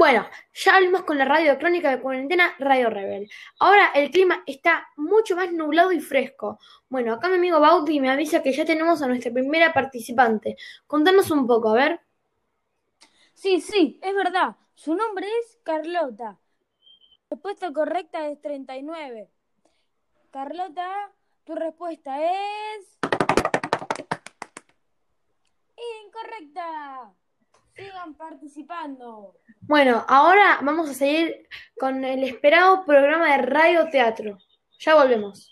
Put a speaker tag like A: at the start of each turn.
A: Bueno, ya volvimos con la radio crónica de cuarentena Radio Rebel. Ahora el clima está mucho más nublado y fresco. Bueno, acá mi amigo Bauti me avisa que ya tenemos a nuestra primera participante. Contanos un poco, a ver.
B: Sí, sí, es verdad. Su nombre es Carlota. Respuesta correcta es 39. Carlota, tu respuesta es... Incorrecta. Participando.
A: Bueno, ahora vamos a seguir con el esperado programa de radio teatro. Ya volvemos.